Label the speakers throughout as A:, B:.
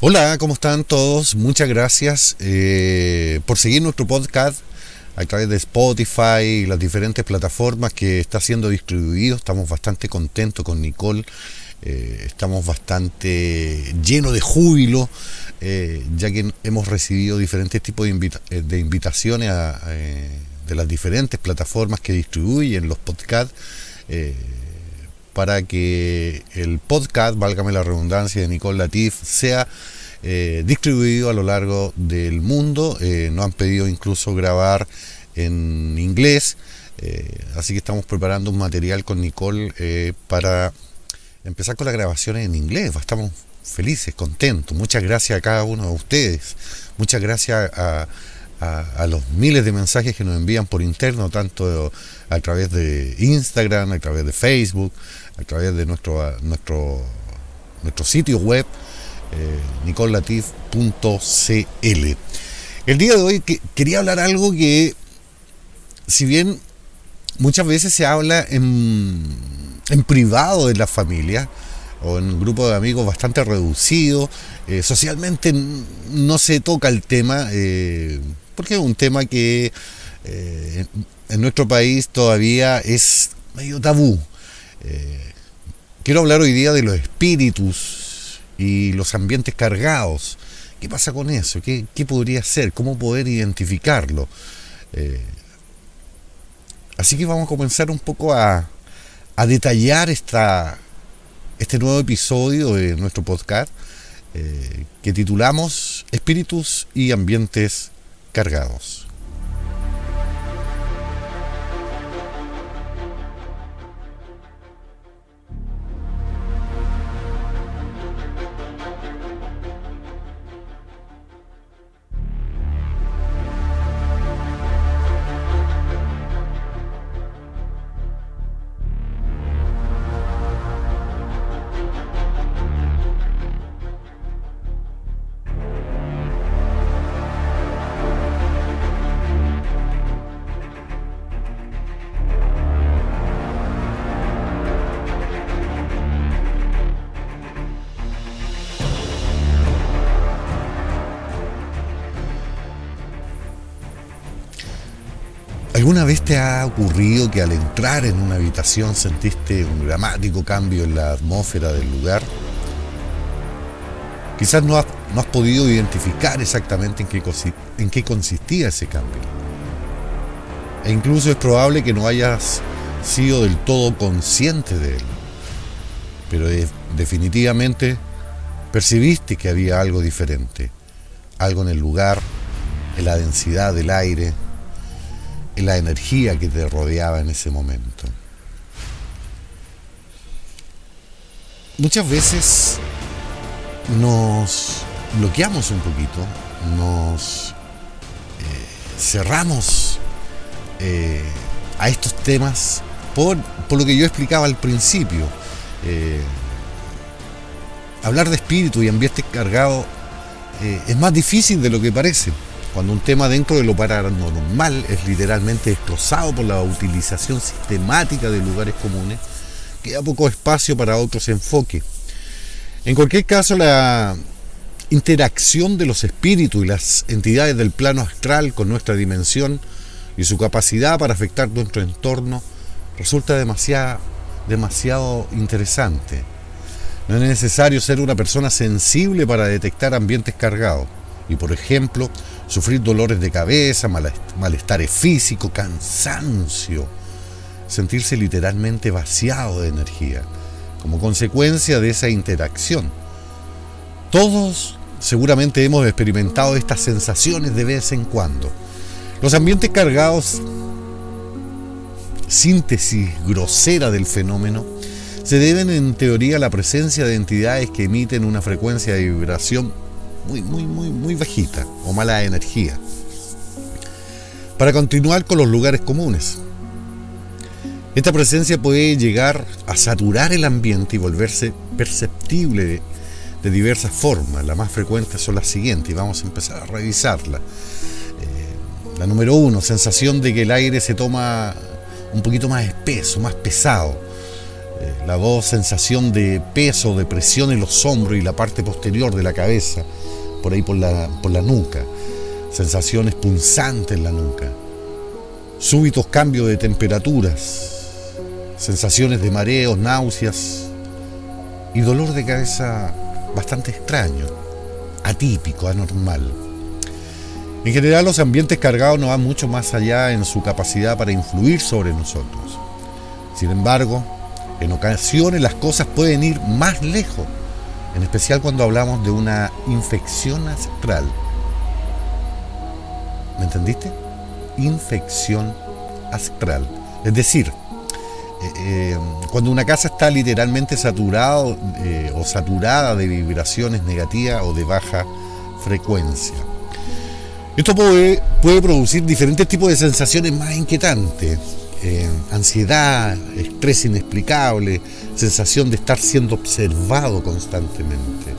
A: Hola, ¿cómo están todos? Muchas gracias eh, por seguir nuestro podcast a través de Spotify y las diferentes plataformas que está siendo distribuido. Estamos bastante contentos con Nicole. Eh, estamos bastante llenos de júbilo, eh, ya que hemos recibido diferentes tipos de, invitaciones de las diferentes plataformas que distribuyen los podcasts para que el podcast, válgame la redundancia, de Nicole Latif sea eh, distribuido a lo largo del mundo. Eh, nos han pedido incluso grabar en inglés, eh, así que estamos preparando un material con Nicole para empezar con las grabaciones en inglés. Estamos felices, contentos. Muchas gracias a cada uno de ustedes. Muchas gracias a, a, los miles de mensajes que nos envían por interno, tanto a través de Instagram, a través de Facebook, a través de nuestro, nuestro, nuestro sitio web, eh, nicolatif.cl. El día de hoy quería hablar algo que, si bien muchas veces se habla en, en privado de la familia, o en un grupo de amigos bastante reducido, eh, socialmente no se toca el tema, eh, porque es un tema que eh, en nuestro país todavía es medio tabú. Eh, quiero hablar hoy día de los espíritus y los ambientes cargados. ¿Qué pasa con eso? ¿Qué, podría ser? ¿Cómo poder identificarlo? Eh, así que vamos a comenzar un poco a, a detallar esta, este nuevo episodio de nuestro podcast que titulamos Espíritus y Ambientes Cargados. Vez te ha ocurrido que al entrar en una habitación sentiste un dramático cambio en la atmósfera del lugar? Quizás no has, no has podido identificar exactamente en qué, en qué consistía ese cambio. E incluso es probable que no hayas sido del todo consciente de él. Pero definitivamente percibiste que había algo diferente. Algo en el lugar, en la densidad del aire, la energía que te rodeaba en ese momento. Muchas veces nos bloqueamos un poquito, nos eh, cerramos eh, a estos temas por, por, lo que yo explicaba al principio. Eh, hablar de espíritu y ambiente cargado es más difícil de lo que parece. Cuando un tema dentro de lo paranormal es literalmente destrozado por la utilización sistemática de lugares comunes, queda poco espacio para otros enfoques. En cualquier caso, la interacción de los espíritus y las entidades del plano astral con nuestra dimensión y su capacidad para afectar nuestro entorno resulta demasiado, demasiado interesante. No es necesario ser una persona sensible para detectar ambientes cargados y, por ejemplo, sufrir dolores de cabeza, malestares físicos, cansancio, sentirse literalmente vaciado de energía, como consecuencia de esa interacción. Todos seguramente hemos experimentado estas sensaciones de vez en cuando. Los ambientes cargados, síntesis grosera del fenómeno, se deben en teoría a la presencia de entidades que emiten una frecuencia de vibración muy, muy, muy, muy bajita o mala energía. Para continuar con los lugares comunes. Esta presencia puede llegar a saturar el ambiente y volverse perceptible de, diversas formas. Las más frecuentes son las siguientes y vamos a empezar a revisarla. Eh, la número uno, sensación de que el aire se toma un poquito más espeso, más pesado. La voz sensación de peso, de presión en los hombros y la parte posterior de la cabeza, por ahí por la, por la nuca. Sensaciones punzantes en la nuca. Súbitos cambios de temperaturas. Sensaciones de mareos, náuseas y dolor de cabeza bastante extraño, atípico, anormal. En general los ambientes cargados no van mucho más allá en su capacidad para influir sobre nosotros. Sin embargo, en ocasiones las cosas pueden ir más lejos, en especial cuando hablamos de una infección astral. ¿Me entendiste? Infección astral. Es decir, eh, eh, cuando una casa está literalmente saturada eh, o saturada de vibraciones negativas o de baja frecuencia. Esto puede producir diferentes tipos de sensaciones más inquietantes. Ansiedad, estrés inexplicable, sensación de estar siendo observado constantemente,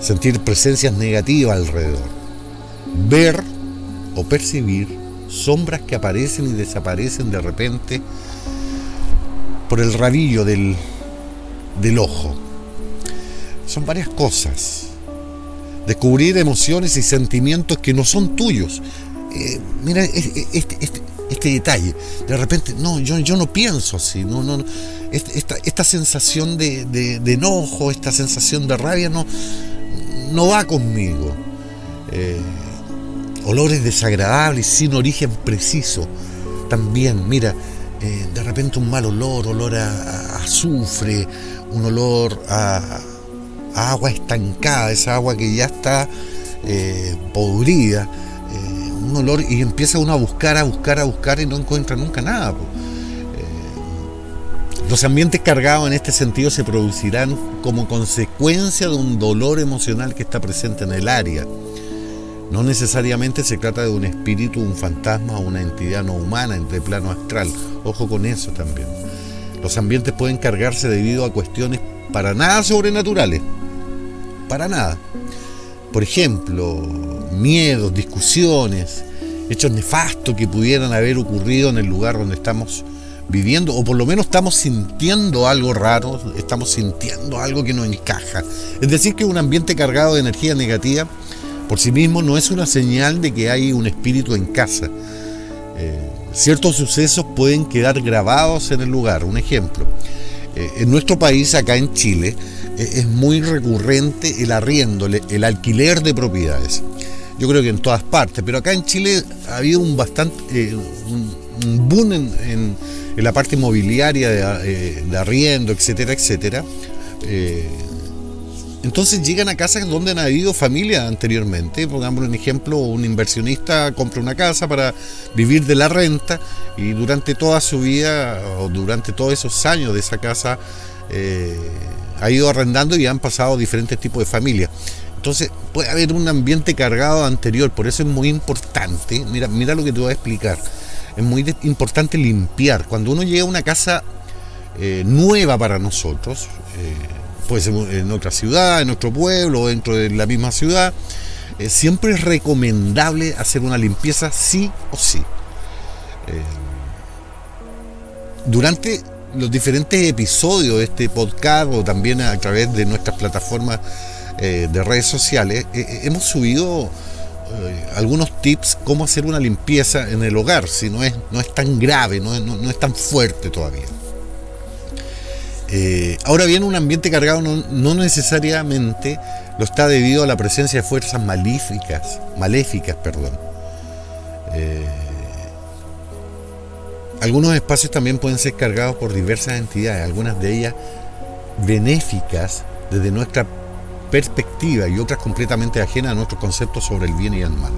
A: sentir presencias negativas alrededor, ver o percibir sombras que aparecen y desaparecen de repente por el rabillo del, del ojo. Son varias cosas. Descubrir emociones y sentimientos que no son tuyos. Eh, mira este, este, detalle. De repente, no, yo, yo no pienso así. No, no, esta, esta sensación de, de, enojo, esta sensación de rabia no, no va conmigo. Eh, olores desagradables sin origen preciso. También, mira, eh, de repente un mal olor, olor a, azufre, un olor a, agua estancada, esa agua que ya está eh, podrida, un olor y empieza uno a buscar, a buscar, a buscar y no encuentra nunca nada. los ambientes cargados en este sentido se producirán como consecuencia de un dolor emocional que está presente en el área. No necesariamente se trata de un espíritu, un fantasma o una entidad no humana entre plano astral. Ojo con eso también. Los ambientes pueden cargarse debido a cuestiones para nada sobrenaturales. Para nada. Por ejemplo, miedos, discusiones, hechos nefastos que pudieran haber ocurrido en el lugar donde estamos viviendo, o por lo menos estamos sintiendo algo raro, estamos sintiendo algo que no encaja. Es decir, que un ambiente cargado de energía negativa por sí mismo no es una señal de que hay un espíritu en casa. Eh, ciertos sucesos pueden quedar grabados en el lugar. Un ejemplo, eh, en nuestro país, acá en Chile, es muy recurrente el arriendo, el alquiler de propiedades. Yo creo que en todas partes, pero acá en Chile ha habido un bastante un, boom en, la parte inmobiliaria de, de arriendo, etcétera, etcétera. Entonces llegan a casas donde han habido familias anteriormente. Pongamos un ejemplo, un inversionista compra una casa para vivir de la renta y durante toda su vida o durante todos esos años de esa casa eh, ha ido arrendando y han pasado diferentes tipos de familias. Entonces puede haber un ambiente cargado anterior, por eso es muy importante, mira, mira lo que te voy a explicar, es muy importante limpiar. Cuando uno llega a una casa eh, nueva para nosotros, eh, puede ser en otra ciudad, en otro pueblo, dentro de la misma ciudad. Eh, siempre es recomendable hacer una limpieza sí o sí. Eh, durante los diferentes episodios de este podcast o también a través de nuestras plataformas eh, de redes sociales, hemos subido algunos tips cómo hacer una limpieza en el hogar, si no es, no es tan grave, no no es tan fuerte todavía. Eh, ahora bien, un ambiente cargado no, necesariamente lo está debido a la presencia de fuerzas maléficas, maléficas, perdón. Eh, algunos espacios también pueden ser cargados por diversas entidades, algunas de ellas benéficas desde nuestra perspectiva y otras completamente ajenas a nuestros conceptos sobre el bien y el mal.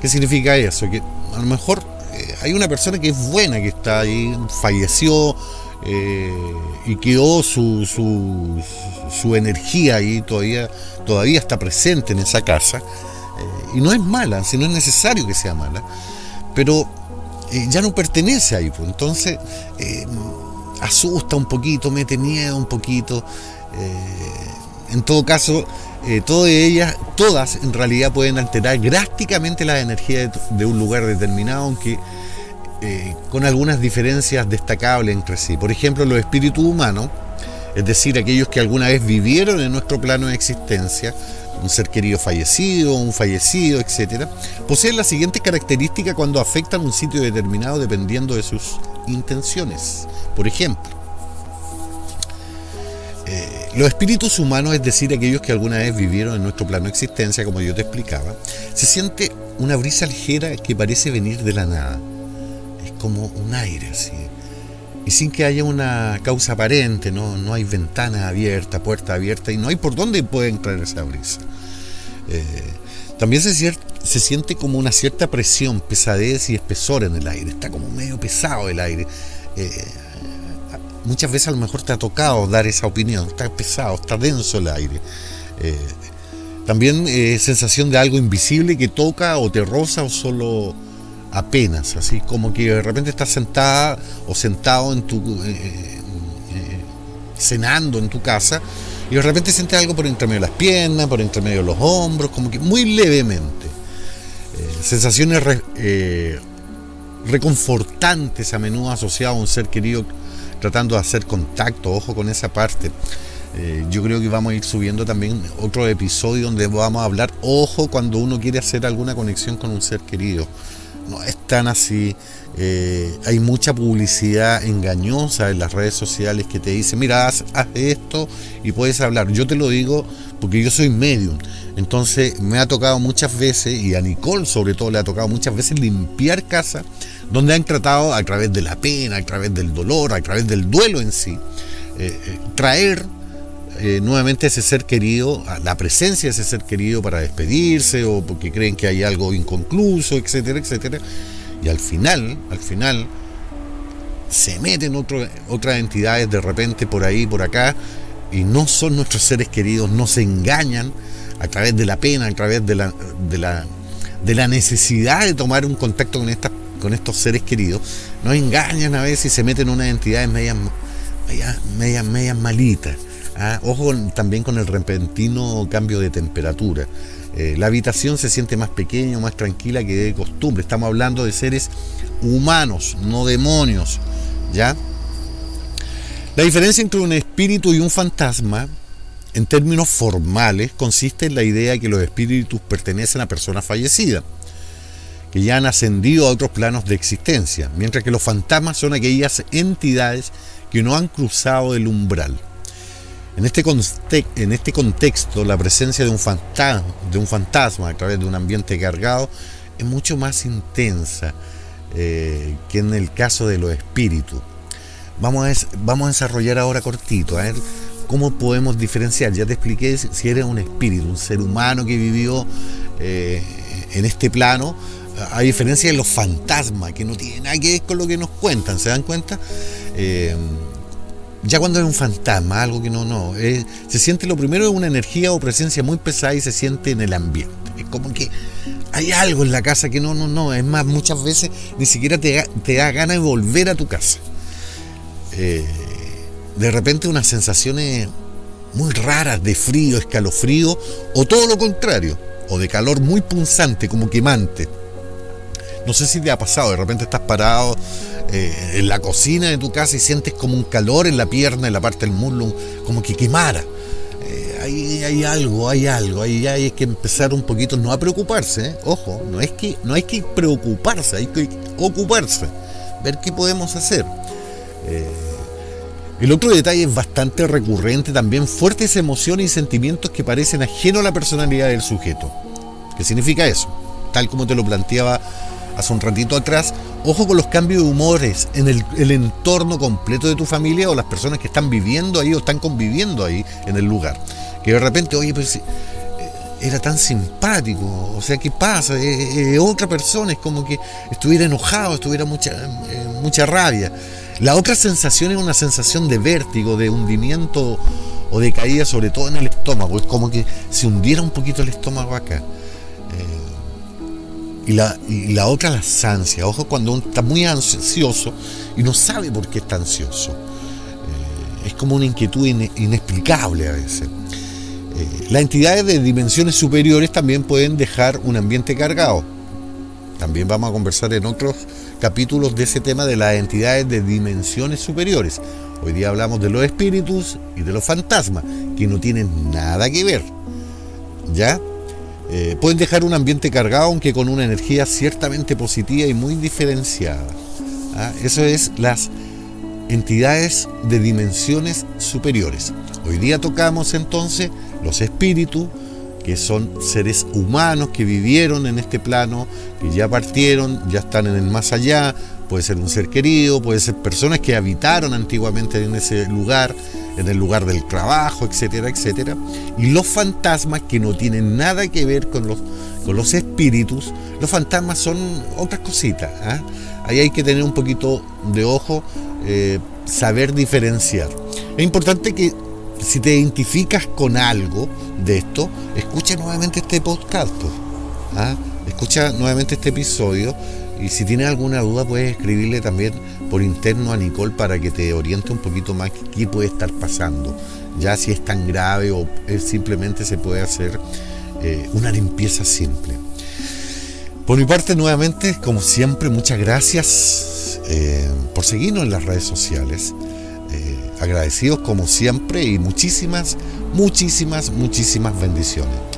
A: ¿Qué significa eso? Que a lo mejor eh, hay una persona que es buena, que está ahí, falleció, eh, y quedó su, su, energía ahí todavía, todavía está presente en esa casa. Eh, y no es mala, si no es necesario que sea mala, pero eh, ya no pertenece ahí. Pues. Entonces asusta un poquito, mete miedo un poquito. en todo caso, todas ellas, todas en realidad pueden alterar drásticamente la energía de, de un lugar determinado, aunque eh, con algunas diferencias destacables entre sí. Por ejemplo, los espíritus humanos, es decir, aquellos que alguna vez vivieron en nuestro plano de existencia, un ser querido fallecido, un fallecido, etc., poseen las siguientes características cuando afectan un sitio determinado dependiendo de sus intenciones. Por ejemplo, eh, los espíritus humanos, es decir, aquellos que alguna vez vivieron en nuestro plano de existencia, como yo te explicaba, se siente una brisa ligera que parece venir de la nada. Es como un aire así. Y sin que haya una causa aparente, no, no hay ventana abierta, puerta abierta, y no hay por dónde puede entrar esa brisa. Eh, también se, se, siente como una cierta presión, pesadez y espesor en el aire. Está como medio pesado el aire. Eh, muchas veces a lo mejor te ha tocado dar esa opinión. Está pesado, está denso el aire. Eh, también sensación de algo invisible que toca o te roza o solo apenas, así como que de repente estás sentada o sentado en tu cenando en tu casa y de repente sientes algo por entre medio de las piernas, por entre medio de los hombros, como que muy levemente. Eh, sensaciones eh, reconfortantes a menudo asociadas a un ser querido tratando de hacer contacto, ojo con esa parte. Eh, yo creo que vamos a ir subiendo también otro episodio donde vamos a hablar, ojo cuando uno quiere hacer alguna conexión con un ser querido. No es tan así. Eh, hay mucha publicidad engañosa en las redes sociales que te dice, mira, haz, esto y puedes hablar. Yo te lo digo porque yo soy medium. Entonces me ha tocado muchas veces, y a Nicole sobre todo le ha tocado muchas veces limpiar casa donde han tratado a través de la pena, a través del dolor, a través del duelo en sí, eh, eh, nuevamente ese ser querido, la presencia de ese ser querido para despedirse o porque creen que hay algo inconcluso, etcétera, etcétera. Y al final, al final, se meten otras entidades de repente por ahí, por acá, y no son nuestros seres queridos, no se engañan a través de la pena, a través de la, de la, necesidad de tomar un contacto con, estas, con estos seres queridos, nos engañan a veces y se meten unas entidades medias, medias, medias, malitas. ¿Ah? Ojo también con el repentino cambio de temperatura. Eh, la habitación se siente más pequeña, más tranquila que de costumbre. Estamos hablando de seres humanos, no demonios. ¿Ya? La diferencia entre un espíritu y un fantasma, en términos formales, consiste en la idea de que los espíritus pertenecen a personas fallecidas, que ya han ascendido a otros planos de existencia, mientras que los fantasmas son aquellas entidades que no han cruzado el umbral. En este, en este contexto, la presencia de un, fantasma, a través de un ambiente cargado es mucho más intensa eh, que en el caso de los espíritus. Vamos a, vamos a desarrollar ahora cortito, a ver cómo podemos diferenciar. Ya te expliqué si eres un espíritu, un ser humano que vivió eh, en este plano, a diferencia de los fantasmas, que no tienen nada que ver con lo que nos cuentan, ¿se dan cuenta? Eh, ya cuando es un fantasma, algo que no, no, se siente lo primero es una energía o presencia muy pesada y se siente en el ambiente. Es como que hay algo en la casa que no, no, no. Es más, muchas veces ni siquiera te, da ganas de volver a tu casa. Eh, de repente unas sensaciones muy raras de frío, escalofrío, o todo lo contrario, o de calor muy punzante, como quemante. No sé si te ha pasado, de repente estás parado eh, en la cocina de tu casa y sientes como un calor en la pierna, en la parte del muslo, como que quemara. Eh, hay, hay, algo, hay algo, hay que empezar un poquito, no a preocuparse, ¿eh? ojo, no es que no hay que preocuparse, hay que ocuparse, ver qué podemos hacer. el otro detalle es bastante recurrente también, fuertes emociones y sentimientos que parecen ajenos a la personalidad del sujeto. ¿Qué significa eso? Tal como te lo planteaba hace un ratito atrás, ojo con los cambios de humores en el, entorno completo de tu familia o las personas que están viviendo ahí o están conviviendo ahí en el lugar. Que de repente, oye, pues eh, era tan simpático, o sea, ¿qué pasa? otra persona, es como que estuviera enojado, estuviera mucha, eh, mucha rabia. La otra sensación es una sensación de vértigo, de hundimiento o de caída, sobre todo en el estómago. Es como que se hundiera un poquito el estómago acá. Y la, la otra, la ansia. Ojo cuando uno está muy ansioso y no sabe por qué está ansioso. Eh, es como una inquietud inexplicable a veces. Eh, las entidades de dimensiones superiores también pueden dejar un ambiente cargado. También vamos a conversar en otros capítulos de ese tema de las entidades de dimensiones superiores. Hoy día hablamos de los espíritus y de los fantasmas, que no tienen nada que ver. ¿Ya? Eh, pueden dejar un ambiente cargado, aunque con una energía ciertamente positiva y muy diferenciada. ¿ah? Eso es las entidades de dimensiones superiores. Hoy día tocamos entonces los espíritus, que son seres humanos que vivieron en este plano, que ya partieron, ya están en el más allá, puede ser un ser querido, puede ser personas que habitaron antiguamente en ese lugar, en el lugar del trabajo, etcétera, etcétera. Y los fantasmas que no tienen nada que ver con los, con los espíritus, los fantasmas son otras cositas. ¿ah? Ahí hay que tener un poquito de ojo, eh, saber diferenciar. Es importante que si te identificas con algo de esto, escucha nuevamente este podcast. ¿ah? Escucha nuevamente este episodio y si tienes alguna duda puedes escribirle también por interno a Nicole para que te oriente un poquito más qué puede estar pasando. Ya si es tan grave o simplemente se puede hacer eh, una limpieza simple. Por mi parte, nuevamente, como siempre, muchas gracias eh, por seguirnos en las redes sociales agradecidos como siempre y muchísimas, muchísimas, muchísimas bendiciones.